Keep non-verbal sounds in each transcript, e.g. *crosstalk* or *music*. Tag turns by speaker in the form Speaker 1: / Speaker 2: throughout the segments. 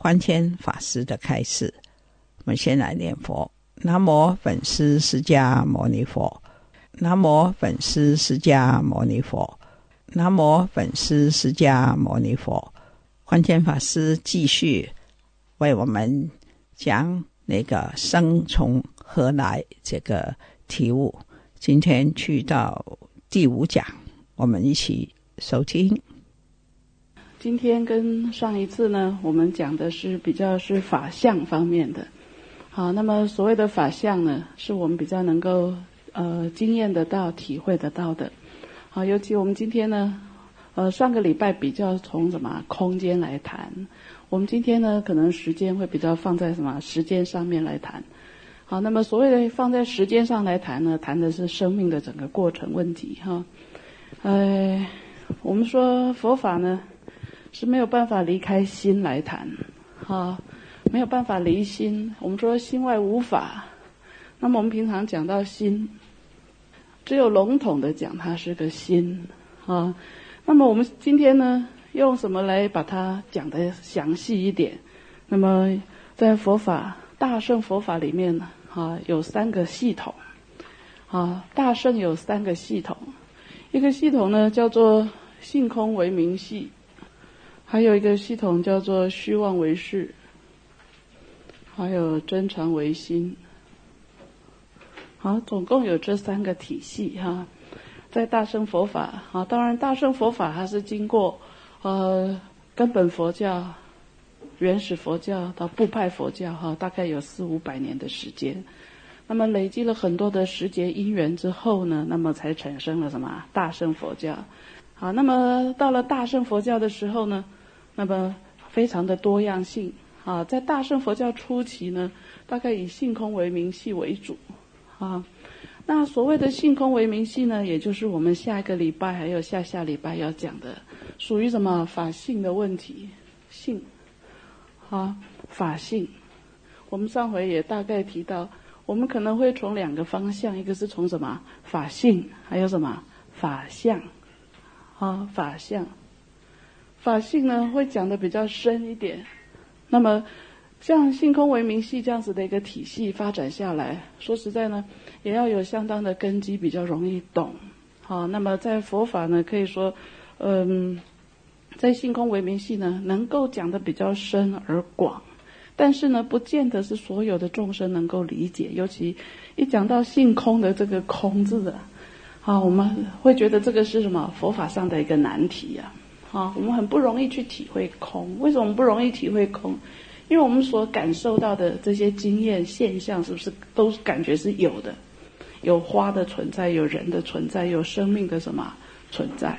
Speaker 1: 寬謙法师的开示，我们先来念佛：南无本师释迦牟尼佛，南无本师释迦牟尼佛，南无本师释迦牟尼佛。寬謙法师继续为我们讲那个生从何來這個題目，今天去到第五讲，我们一起收听。
Speaker 2: 今天跟上一次呢，我们讲的是比较是法相方面的。好，那么所谓的法相呢，是我们比较能够呃经验得到、体会得到的。好，尤其我们今天呢，呃上个礼拜比较从什么空间来谈，我们今天呢可能时间会比较放在什么时间上面来谈。好，那么所谓的放在时间上来谈呢，谈的是生命的整个过程问题哈。呃，我们说佛法呢。是没有办法离开心来谈，哈，没有办法离心。我们说心外无法，那么我们平常讲到心，只有笼统的讲它是个心，啊，那么我们今天呢，用什么来把它讲的详细一点？那么在佛法大乘佛法里面呢，啊，有三个系统，啊，大圣有三个系统，一个系统呢叫做性空为明系。还有一个系统叫做虚妄唯識，還有真常为心。好，总共有这三个体系哈，在大乘佛法啊，当然大乘佛法它是经过呃根本佛教、原始佛教到部派佛教哈，大概有四五百年的时间。那么累积了很多的时节因缘之后呢，那么才产生了什么大乘佛教。好，那么到了大乘佛教的时候呢？那么非常的多样性啊，在大乘佛教初期呢，大概以性空为名系为主啊。那所谓的性空为名系呢，也就是我们下一个礼拜还有下下礼拜要讲的，属于什么法性的问题，性啊法性。我们上回也大概提到，我们可能会从两个方向，一个是从什么法性，还有什么法相啊法相。法性呢，会讲得比较深一点。那么，像性空唯名系这样子的一个体系发展下来，说实在呢，也要有相当的根基，比较容易懂。好，那么在佛法呢，可以说，嗯，在性空唯名系呢，能够讲得比较深而广，但是呢，不见得是所有的众生能够理解。尤其一讲到性空的这个空字的，啊，我们会觉得这个是什么佛法上的一个难题呀、啊。啊，我们很不容易去体会空。为什么不容易体会空？因为我们所感受到的这些经验现象，是不是都感觉是有的？有花的存在，有人的存在，有生命的什么存在？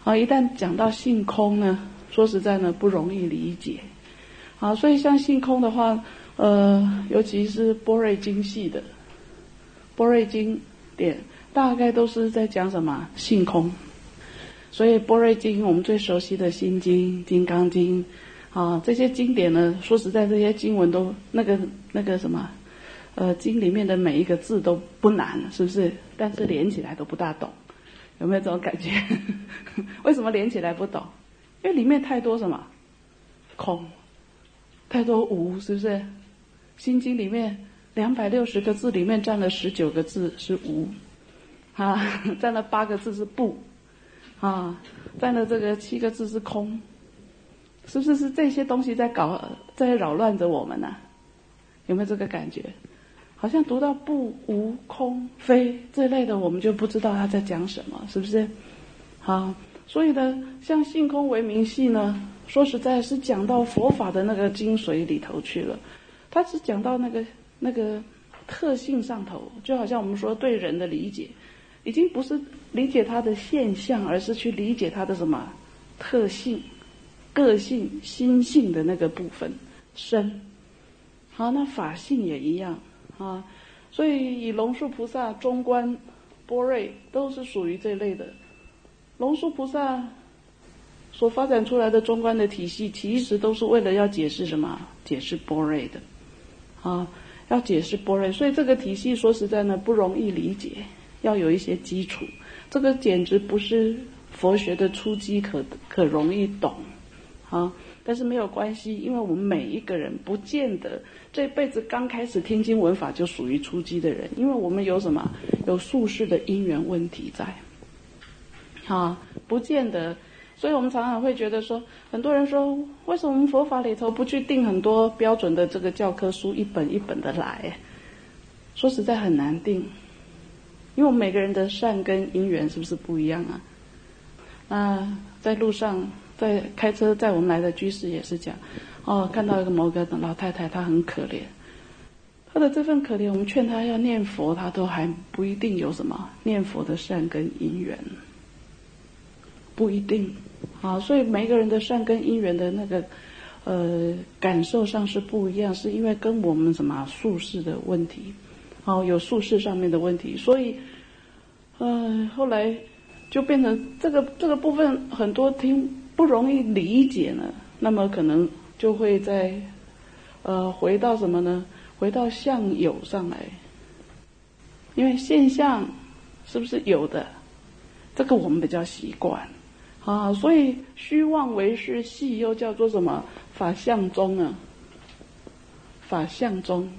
Speaker 2: 好，一旦讲到性空呢，说实在呢，不容易理解。好，所以像性空的话，呃，尤其是般若經系的波瑞经典，大概都是在讲什么性空。所以《般若经》，我们最熟悉的《心经》《金刚经》，啊，这些经典呢，说实在，这些经文都那个那个什么，呃，经里面的每一个字都不难，是不是？但是连起来都不大懂，有没有这种感觉？*laughs* 为什么连起来不懂？因为里面太多什么空，太多无，是不是？《心经里面两百六十个字里面占了十九个字是无，啊，*laughs* 占了八个字是不。啊，占了这个七个字是空，是不是？是这些东西在搞，在扰乱着我们呢、有没有这个感觉？好像读到不无空非这类的，我们就不知道他在讲什么，是不是？好，所以呢，像性空为名系呢，说实在是讲到佛法的那个精髓里头去了。他只讲到那个那个特性上头，就好像我们说对人的理解，已经不是理解它的现象，而是去理解它的什么特性、个性、心性的那个部分身。好，那法性也一样啊。所以以龙树菩萨中观、波瑞都是属于这类的。龙树菩萨所发展出来的中观的体系，其实都是为了要解释什么？解释波瑞的。啊，要解释波瑞，所以这个体系说实在呢不容易理解，要有一些基础。这个简直不是佛学的初级可可容易懂，啊，但是没有关系，因为我们每一个人不见得这辈子刚开始听经闻法就属于初级的人，因为我们有什么有宿世的因缘问题在，啊，不见得。所以我们常常会觉得说，很多人说，为什么我们佛法里头不去定很多标准的这个教科书，一本一本的来？说实在很难定，因为我们每个人的善根因缘是不是不一样啊？那在路上，在开车载我们来的居士也是讲，哦，看到一个某个老太太，她很可怜，她的这份可怜，我们劝她要念佛，她都还不一定有什么念佛的善根因缘，不一定。啊，所以每个人的善根因缘的那个，呃，感受上是不一样，是因为跟我们什么术士的问题，哦，有术士上面的问题，所以，呃，后来就变成这个这个部分很多听不容易理解呢，那么可能就会在，呃，回到什么呢？回到相有上来，因为现象是不是有的？这个我们比较习惯。啊，所以虚妄为是系，又叫做什么法相中啊？法相中，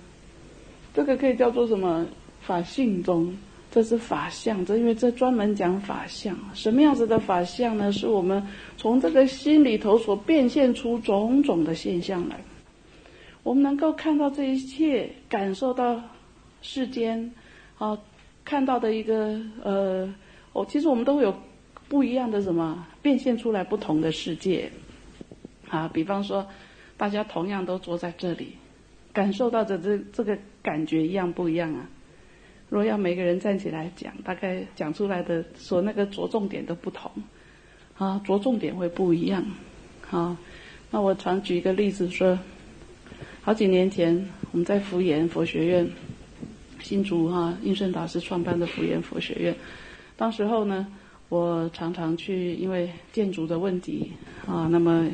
Speaker 2: 这个可以叫做什么法性中？这是法相，这因为这专门讲法相。什么样子的法相呢？是我们从这个心里头所变现出种种的现象来。我们能够看到这一切，感受到世间，啊，看到的一个呃，哦，其实我们都会有。不一样的什么变现出来不同的世界，啊，比方说，大家同样都坐在这里，感受到的这这个感觉一样不一样啊？如果要每个人站起来讲，大概讲出来的所那个着重点都不同，啊，着重点会不一样，啊，那我常举一个例子说，好几年前我们在福岩佛学院，新竹哈应顺导师创办的福岩佛学院，当时候呢。我常常去，因为建筑的问题啊，那么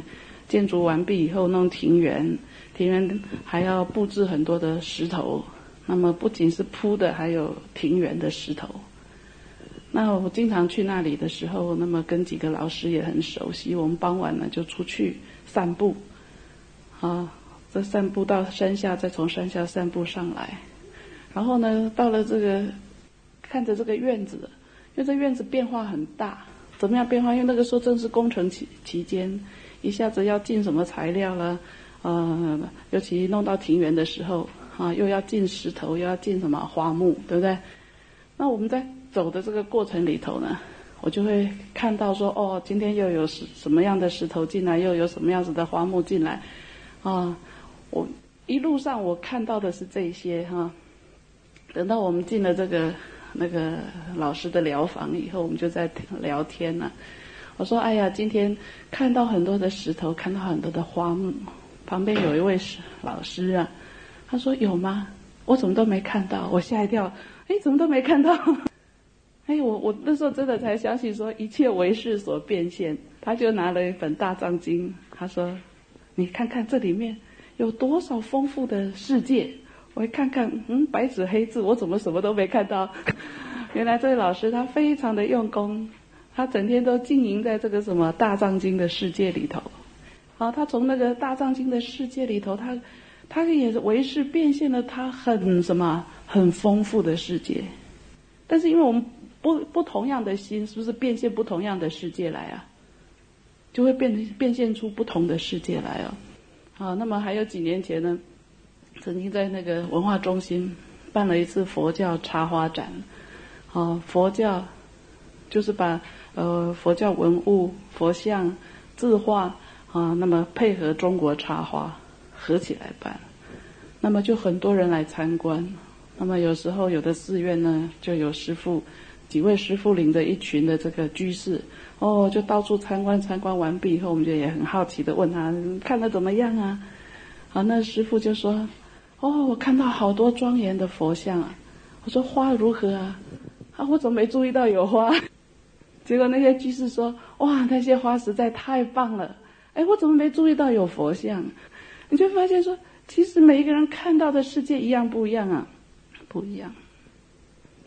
Speaker 2: 建筑完毕以后弄庭园，庭园还要布置很多的石头，那么不仅是铺的，还有庭园的石头。那我经常去那里的时候，那么跟几个老师也很熟悉，我们傍晚呢就出去散步，啊，这散步到山下，再从山下散步上来，然后呢到了这个，看着这个院子。因为这院子变化很大，怎么样变化？因为那个时候正是工程期期间，一下子要进什么材料了，呃，尤其弄到庭园的时候，啊，又要进石头，又要进什么花木，对不对？那我们在走的这个过程里头呢，我就会看到说，哦，今天又有什什么样的石头进来，又有什么样子的花木进来，啊，我一路上我看到的是这些哈，等到我们进了这个。那个老师的疗房以后，我们就在聊天呢。我说：“哎呀，今天看到很多的石头，看到很多的花木。旁边有一位是老师啊，他说有吗？我怎么都没看到。我吓一跳，哎，怎么都没看到？*laughs* 哎，我我那时候真的才相信说一切为事所变现。他就拿了一本大藏经，他说：你看看这里面有多少丰富的世界。”我一看看，嗯，白纸黑字，我怎么什么都没看到？*laughs* 原来这位老师他非常的用功，他整天都经营在这个什么大藏经的世界里头。啊，他从那个大藏经的世界里头，他他也是为是变现了他很什么很丰富的世界。但是因为我们不不同样的心，是不是变现不同样的世界来啊？就会变变现出不同的世界来哦啊。那么还有几年前呢？曾经在那个文化中心办了一次佛教插花展，啊，佛教就是把呃佛教文物、佛像、字画啊，那么配合中国插花合起来办，那么就很多人来参观。那么有时候有的寺院呢，就有师傅几位师傅领着一群的这个居士，哦，就到处参观。参观完毕以后，我们就也很好奇的问他看的怎么样啊？啊，那师傅就说：“哦，我看到好多庄严的佛像啊。”我说：“花如何啊？”啊，我怎么没注意到有花？*laughs* 结果那些居士说：“哇，那些花实在太棒了！”哎，我怎么没注意到有佛像？你就发现说，其实每一个人看到的世界一样不一样啊。不一样，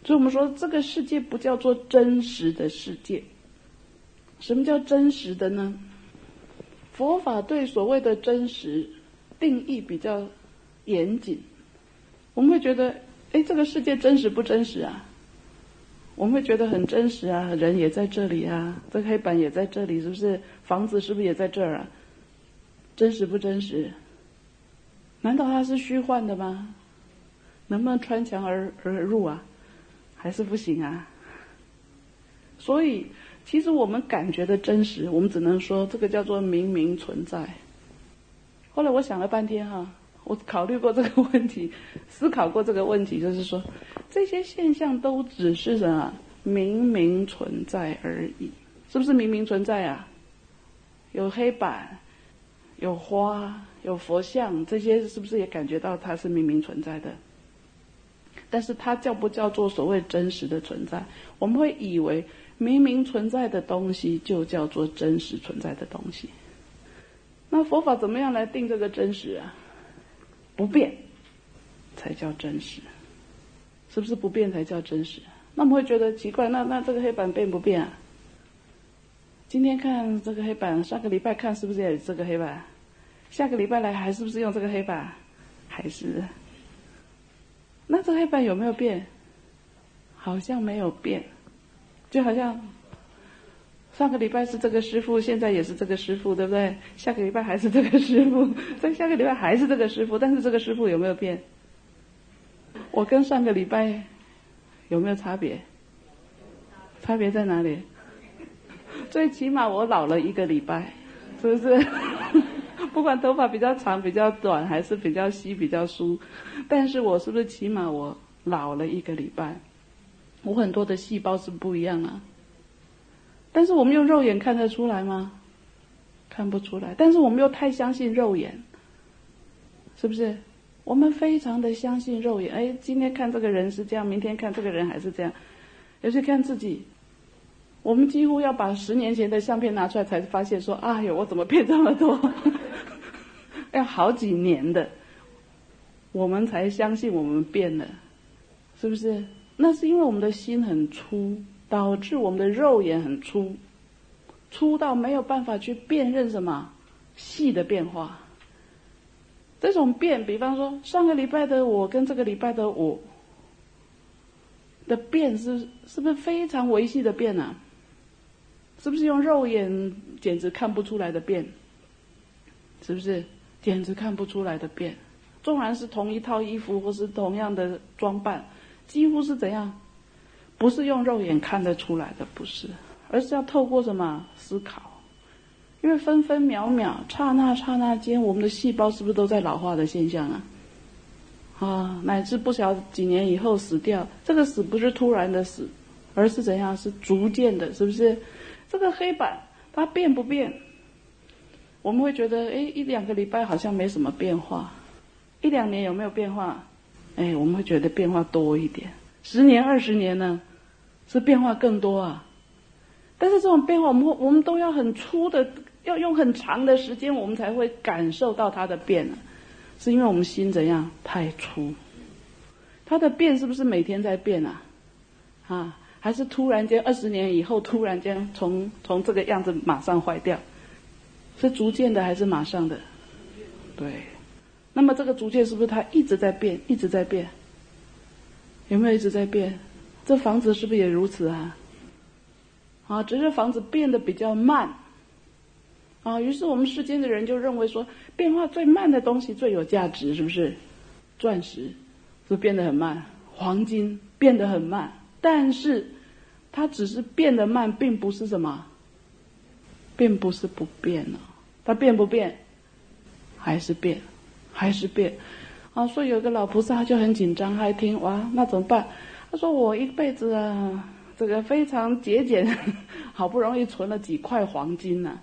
Speaker 2: 所以我们说这个世界不叫做真实的世界。什么叫真实的呢？佛法对所谓的真实定义比较严谨。我们会觉得，哎，这个世界真实不真实啊？我们会觉得很真实啊，人也在这里啊，这黑板也在这里，是不是？房子是不是也在这儿啊？真实不真实？难道它是虚幻的吗？能不能穿墙而而入啊？还是不行啊？所以，其实我们感觉的真实，我们只能说这个叫做明明存在。后来我想了半天哈，我考虑过这个问题，思考过这个问题，就是说，这些现象都只是什么明明存在而已，是不是明明存在啊？有黑板，有花，有佛像，这些是不是也感觉到它是明明存在的？但是它叫不叫做所谓真实的存在？我们会以为明明存在的东西就叫做真实存在的东西。那佛法怎么样来定这个真实啊？不变才叫真实，是不是不变才叫真实？那我们会觉得奇怪，那那这个黑板变不变啊？今天看这个黑板，上个礼拜看是不是也这个黑板？下个礼拜来还是不是用这个黑板？还是？那这黑板有没有变？好像没有变，就好像上个礼拜是这个师傅，现在也是这个师傅，对不对？下个礼拜还是这个师傅，*laughs* 再下个礼拜还是这个师傅，但是这个师傅有没有变？我跟上个礼拜有没有差别？差别在哪里？最起码我老了一个礼拜，是不是？*laughs* 不管头发比较长、比较短，还是比较稀、比较疏，但是我是不是起码我老了一个礼拜？我很多的细胞是不一样啊。但是我们用肉眼看得出来吗？看不出来。但是我们又太相信肉眼，是不是？我们非常的相信肉眼。哎，今天看这个人是这样，明天看这个人还是这样，尤其看自己。我们几乎要把十年前的相片拿出来，才发现说：“哎呦，我怎么变这么多？” *laughs* 要好几年的，我们才相信我们变了，是不是？那是因为我们的心很粗，导致我们的肉眼很粗，粗到没有办法去辨认什么细的变化。这种变，比方说上个礼拜的我跟这个礼拜的我的变，是是不是非常微细的变啊？是不是用肉眼简直看不出来的变？是不是简直看不出来的变？纵然是同一套衣服或是同样的装扮，几乎是怎样？不是用肉眼看得出来的，不是，而是要透过什么思考？因为分分秒秒、刹那刹那间，我们的细胞是不是都在老化的现象啊？啊，乃至不晓几年以后死掉，这个死不是突然的死，而是怎样？是逐渐的，是不是？这个黑板它变不变？我们会觉得，哎，一两个礼拜好像没什么变化，一两年有没有变化？哎，我们会觉得变化多一点。十年、二十年呢，是变化更多啊。但是这种变化，我们我们都要很粗的，要用很长的时间，我们才会感受到它的变。是因为我们心怎样太粗？它的变是不是每天在变啊？啊？还是突然间二十年以后突然间从从这个样子马上坏掉，是逐渐的还是马上的？对，那么这个逐渐是不是它一直在变，一直在变？有没有一直在变？这房子是不是也如此啊？啊，只是房子变得比较慢，啊，于是我们世间的人就认为说，变化最慢的东西最有价值，是不是？钻石是变得很慢，黄金变得很慢，但是它只是变得慢，并不是什么，并不是不变了。它变不变？还是变，还是变。啊，所以有个老菩萨就很紧张，他一听哇，那怎么办？他说我一辈子啊，这个非常节俭，*laughs* 好不容易存了几块黄金呢，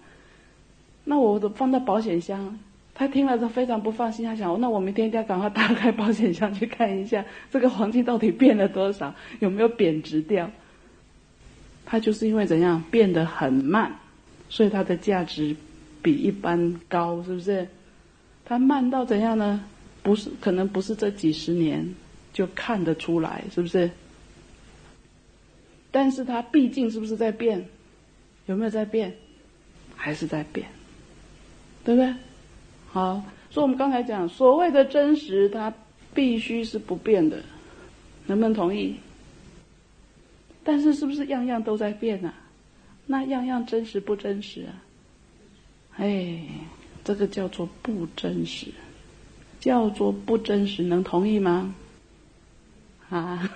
Speaker 2: 那我都放在保险箱。他听了之后非常不放心，他想：那我明天一定要赶快打开保险箱去看一下，这个黄金到底变了多少，有没有贬值掉？他就是因为怎样变得很慢，所以它的价值比一般高，是不是？它慢到怎样呢？不是，可能不是这几十年就看得出来，是不是？但是它毕竟是不是在变？有没有在变？还是在变？对不对？好，所以我们刚才讲，所谓的真实，它必须是不变的，能不能同意？但是是不是样样都在变呢？那样样真实不真实啊？哎，这个叫做不真实，叫做不真实，能同意吗？啊，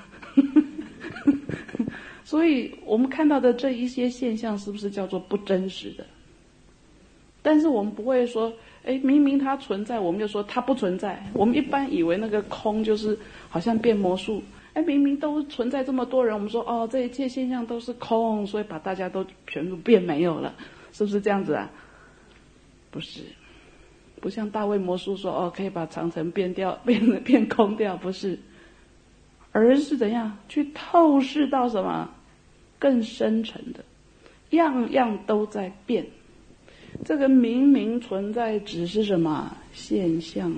Speaker 2: *laughs* 所以我们看到的这一些现象，是不是叫做不真实的？但是我们不会说。哎，明明它存在，我们就说它不存在。我们一般以为那个空就是好像变魔术。哎，明明都存在这么多人，我们说哦，这一切现象都是空，所以把大家都全部变没有了，是不是这样子啊？不是，不像大卫魔术说哦，可以把长城变掉，变变空掉，不是，而是怎样去透视到什么更深层的，样样都在变。这个明明存在，只是什么现象？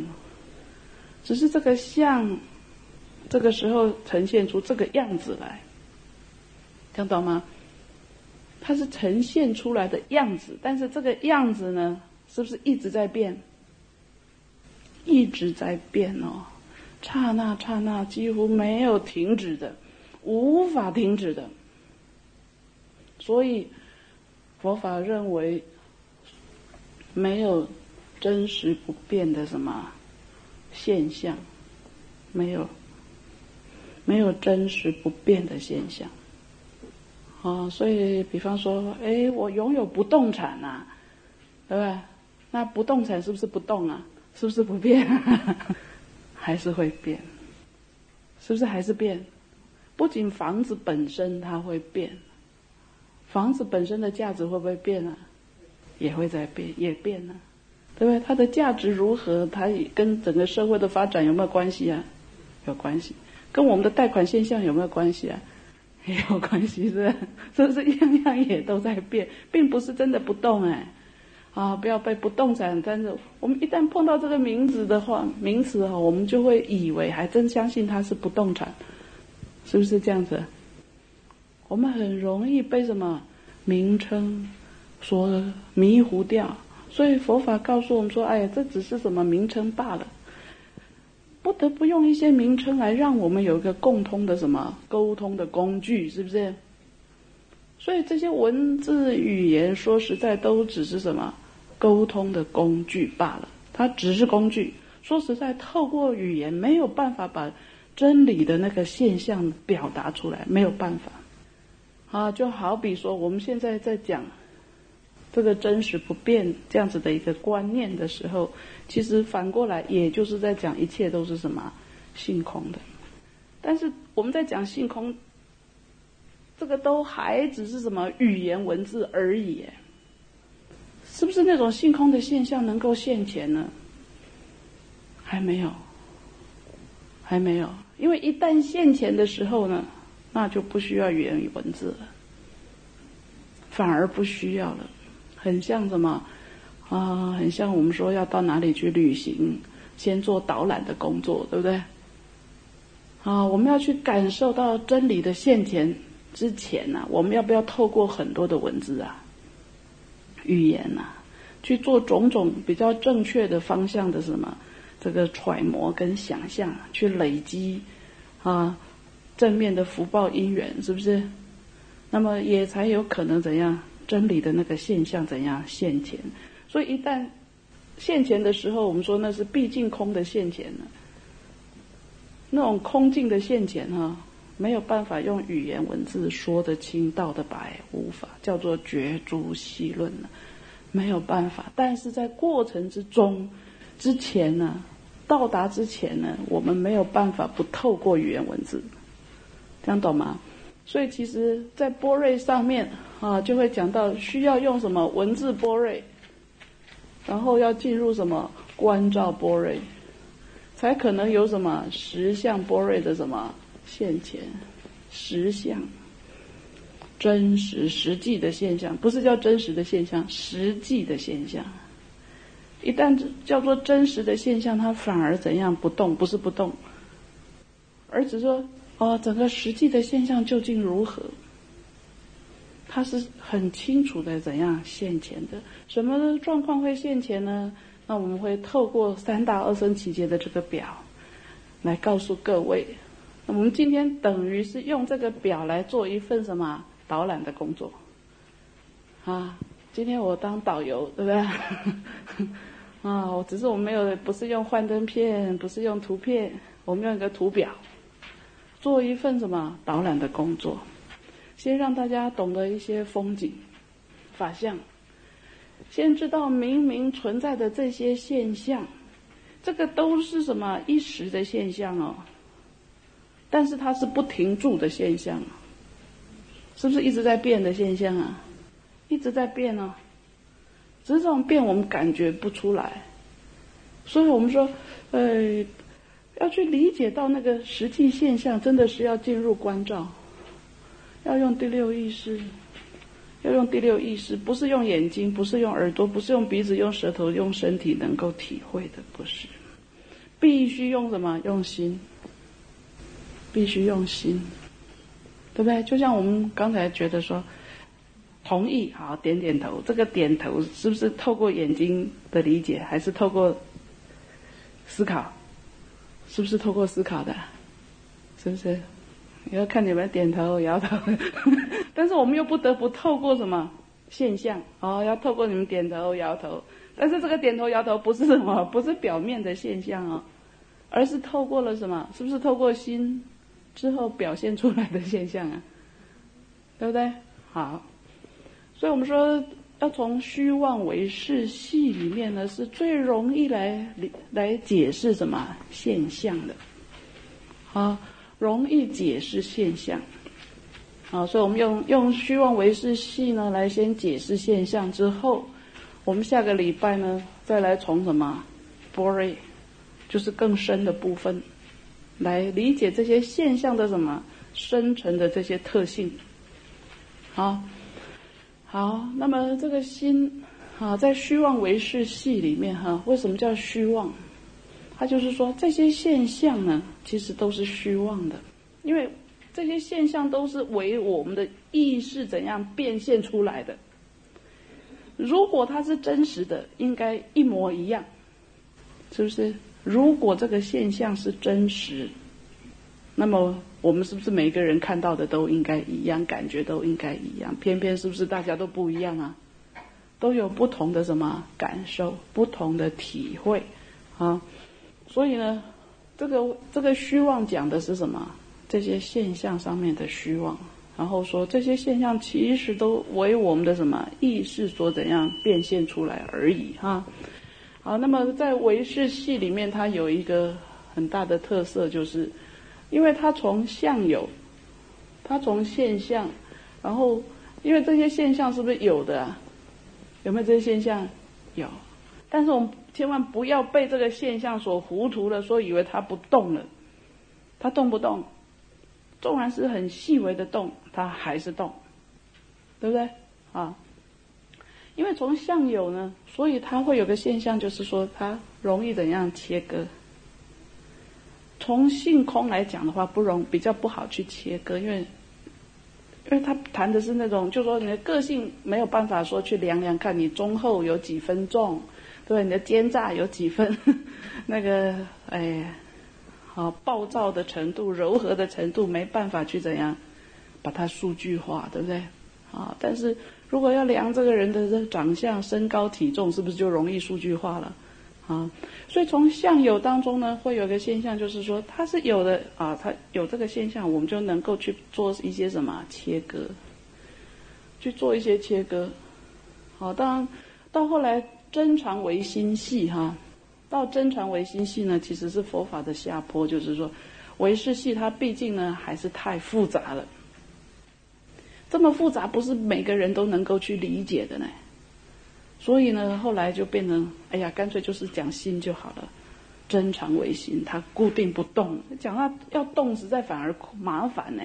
Speaker 2: 只是这个相，这个时候呈现出这个样子来，听懂吗？它是呈现出来的样子，但是这个样子呢，是不是一直在变？一直在变哦，刹那刹那，几乎没有停止的，无法停止的。所以佛法认为。没有真实不变的什么现象，没有没有真实不变的现象。哦，所以比方说，哎，我拥有不动产呐，对吧？那不动产是不是不动啊？是不是不变？还是会变？是不是还是变？不仅房子本身它会变，房子本身的价值会不会变啊？也会在变，也变了，对不对？它的价值如何？它跟整个社会的发展有没有关系啊？有关系。跟我们的贷款现象有没有关系啊？也有关系，是不是？*laughs* 是不是样样也都在变，并不是真的不动哎。啊，不要被不动产，但是我们一旦碰到这个名字的话，名词哈，我们就会以为，还真相信它是不动产，是不是这样子？我们很容易被什么名称？所迷糊掉，所以佛法告诉我们说：“哎呀，这只是什么名称罢了。”不得不用一些名称来让我们有一个共通的什么沟通的工具，是不是？所以这些文字语言，说实在都只是什么沟通的工具罢了。它只是工具。说实在，透过语言没有办法把真理的那个现象表达出来，没有办法。啊，就好比说我们现在在讲。这个真实不变这样子的一个观念的时候，其实反过来也就是在讲一切都是什么性空的。但是我们在讲性空，这个都还只是什么语言文字而已，是不是那种性空的现象能够现前呢？还没有，还没有，因为一旦现前的时候呢，那就不需要语言与文字了，反而不需要了。很像什么啊？很像我们说要到哪里去旅行，先做导览的工作，对不对？啊，我们要去感受到真理的现前之前呢，我们要不要透过很多的文字啊、语言呐，去做种种比较正确的方向的什么这个揣摩跟想象，去累积啊正面的福报因缘，是不是？那么也才有可能怎样？真理的那个现象怎样现前？所以一旦现前的时候，我们说那是毕竟空的现前呢。那种空境的现前哈，没有办法用语言文字说得清道得白，无法叫做绝诸细论了，没有办法。但是在过程之中，之前呢，到达之前呢，我们没有办法不透过语言文字，这样懂吗？所以其实，在波瑞上面啊，就会讲到需要用什么文字波瑞，然后要进入什么观照波瑞。才可能有什么实相波瑞的什么现前，实相，真实实际的现象，不是叫真实的现象，实际的现象。一旦叫做真实的现象，它反而怎样不动？不是不动，而只说哦，整个实际的现象究竟如何？它是很清楚的怎样现前的？什么状况会现前呢？那我们会透过三大二生奇节的这个表，来告诉各位。我们今天等于是用这个表来做一份什么导览的工作，啊，今天我当导游，对不对？*laughs* 啊，我只是我们没有，不是用幻灯片，不是用图片，我们用一个图表，做一份什么导览的工作，先让大家懂得一些风景、法相。先知道明明存在的这些现象，这个都是什么一时的现象哦？但是它是不停住的现象，是不是一直在变的现象啊？一直在变哦，只是这种变我们感觉不出来，所以我们说，呃，要去理解到那个实际现象，真的是要进入关照，要用第六意识。要用第六意识，不是用眼睛，不是用耳朵，不是用鼻子，用舌头，用身体能够体会的，不是。必须用什么？用心。必须用心，对不对？就像我们刚才觉得说，同意，好，点点头。这个点头是不是透过眼睛的理解，还是透过思考？是不是透过思考的？是不是？要看你们点头摇头，*laughs* 但是我们又不得不透过什么现象哦？要透过你们点头摇头，但是这个点头摇头不是什么，不是表面的现象哦，而是透过了什么？是不是透过心之后表现出来的现象啊？*laughs* 对不对？好，所以我们说要从虚妄为事系里面呢，是最容易来来解释什么现象的，啊。容易解释现象，好，所以我们用用虚妄为是系呢来先解释现象之后，我们下个礼拜呢再来从什么波瑞，就是更深的部分，来理解这些现象的什么深层的这些特性。好，好，那么这个心啊，在虚妄为是系里面哈，为什么叫虚妄？他就是说，这些现象呢，其实都是虚妄的，因为这些现象都是为我们的意识怎样变现出来的。如果它是真实的，应该一模一样，是不是？如果这个现象是真实，那么我们是不是每个人看到的都应该一样，感觉都应该一样？偏偏是不是大家都不一样啊？都有不同的什么感受，不同的体会啊？所以呢，这个这个虚妄讲的是什么？这些现象上面的虚妄，然后说这些现象其实都为我们的什么意识所怎样变现出来而已哈。好，那么在唯识系里面，它有一个很大的特色，就是因为它从相有，它从现象，然后因为这些现象是不是有的啊？有没有这些现象？有，但是我们。千万不要被这个现象所糊涂了，说以为它不动了，它动不动，纵然是很细微的动，它还是动，对不对？啊，因为从相有呢，所以它会有个现象，就是说它容易怎样切割。从性空来讲的话，不容比较不好去切割，因为，因为他谈的是那种，就说你的个性没有办法说去量量看你中后有几分重。对你的奸诈有几分，*laughs* 那个哎，好暴躁的程度、柔和的程度，没办法去怎样把它数据化，对不对？啊，但是如果要量这个人的这长相、身高、体重，是不是就容易数据化了？啊。所以从相有当中呢，会有个现象，就是说它是有的啊，它有这个现象，我们就能够去做一些什么切割，去做一些切割。好，当然到后来真传为心系哈，到真传为心系呢，其实是佛法的下坡，就是说唯识系它毕竟呢还是太复杂了，这么复杂不是每个人都能够去理解的呢。所以呢，后来就变成，哎呀，干脆就是讲心就好了，真常为心，它固定不动。讲它要动，实在反而麻烦呢。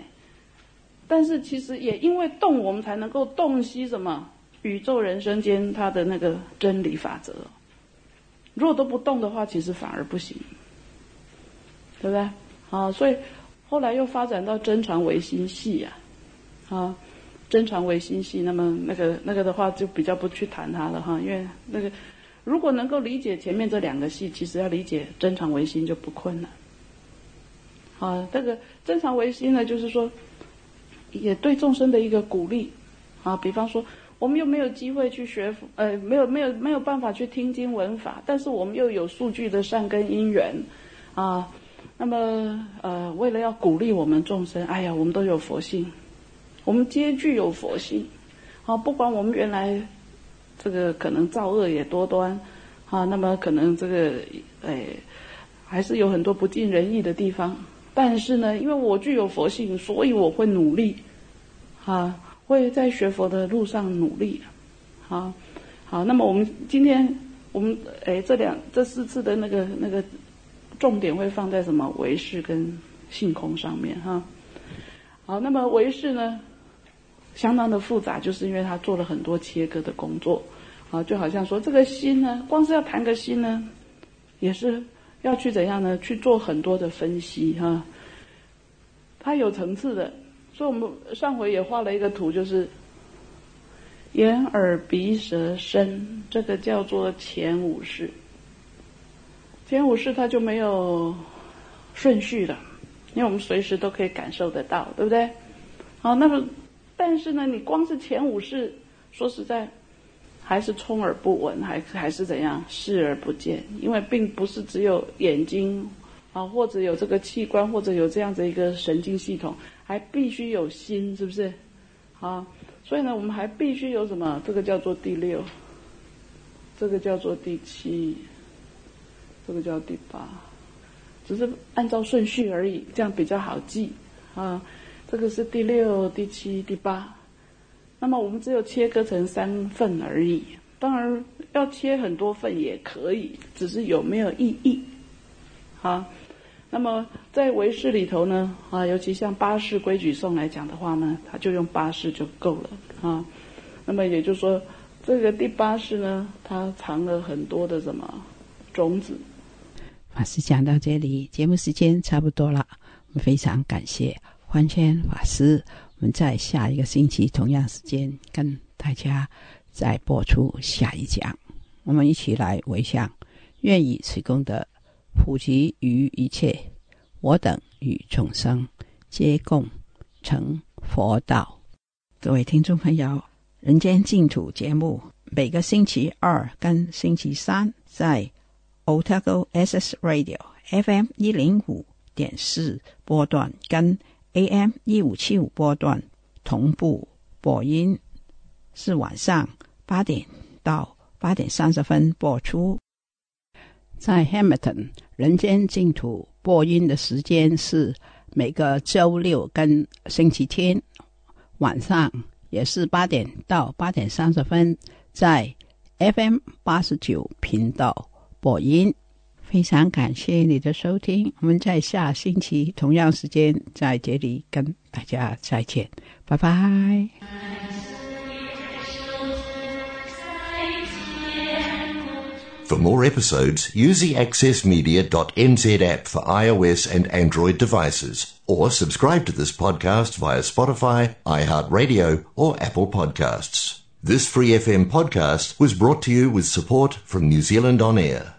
Speaker 2: 但是其实也因为动，我们才能够洞悉什么宇宙人生间它的那个真理法则。如果都不动的话，其实反而不行，对不对？啊，所以后来又发展到真常为心系呀，啊。真常为心系，那么那个那个的话就比较不去谈它了哈，因为那个如果能够理解前面这两个系，其实要理解真常为心就不困难。啊，这个真常为心呢，就是说也对众生的一个鼓励啊。比方说，我们又没有机会去学，呃，没有没有没有办法去听经闻法，但是我们又有数据的善根因缘啊。那么呃，为了要鼓励我们众生，哎呀，我们都有佛性。我们皆具有佛性，啊，不管我们原来这个可能造恶也多端，啊，那么可能这个哎还是有很多不尽人意的地方，但是呢，因为我具有佛性，所以我会努力，啊，会在学佛的路上努力，好，好，那么我们今天我们哎这两这四次的那个那个重点会放在什么？唯识跟性空上面哈，好，那么唯识呢？相当的复杂，就是因为他做了很多切割的工作，啊，就好像说这个心呢，光是要谈个心呢，也是要去怎样呢？去做很多的分析哈。它有层次的，所以我们上回也画了一个图，就是眼耳鼻舌身，这个叫做前五识。前五识它就没有顺序了，因为我们随时都可以感受得到，对不对？好，那么。但是呢，你光是前五世，说实在，还是充耳不闻，还还是怎样视而不见？因为并不是只有眼睛啊，或者有这个器官，或者有这样子一个神经系统，还必须有心，是不是？啊，所以呢，我们还必须有什么？这个叫做第六，这个叫做第七，这个叫第八，只是按照顺序而已，这样比较好记啊。这个是第六、第七、第八，那么我们只有切割成三份而已。当然要切很多份也可以，只是有没有意义？好，那么在唯识里头呢，啊，尤其像八世规矩颂来讲的话呢，它就用八世就够了啊。那么也就是说，这个第八式呢，它藏了很多的什么种子。
Speaker 1: 法师讲到这里，节目时间差不多了，我们非常感谢。欢谦法师，我们在下一个星期同样时间跟大家再播出下一讲。我们一起来回向，愿以此功德普及于一切，我等与众生皆共成佛道。各位听众朋友，《人间净土》节目每个星期二跟星期三在 Otago SS Radio FM 一零五点四波段跟。AM 一五七五波段同步播音，是晚上八点到八点三十分播出。在 Hamilton 人间净土播音的时间是每个周六跟星期天晚上，也是八点到八点三十分，在 FM 八十九频道播音。非常感谢你的收听，我们在下星期同样时间在这里跟大家再见，拜拜。
Speaker 3: For more episodes, use the accessmedia.nz app for iOS and Android devices, or subscribe to this podcast via Spotify, iHeartRadio, or Apple Podcasts. This free FM podcast was brought to you with support from New Zealand On Air.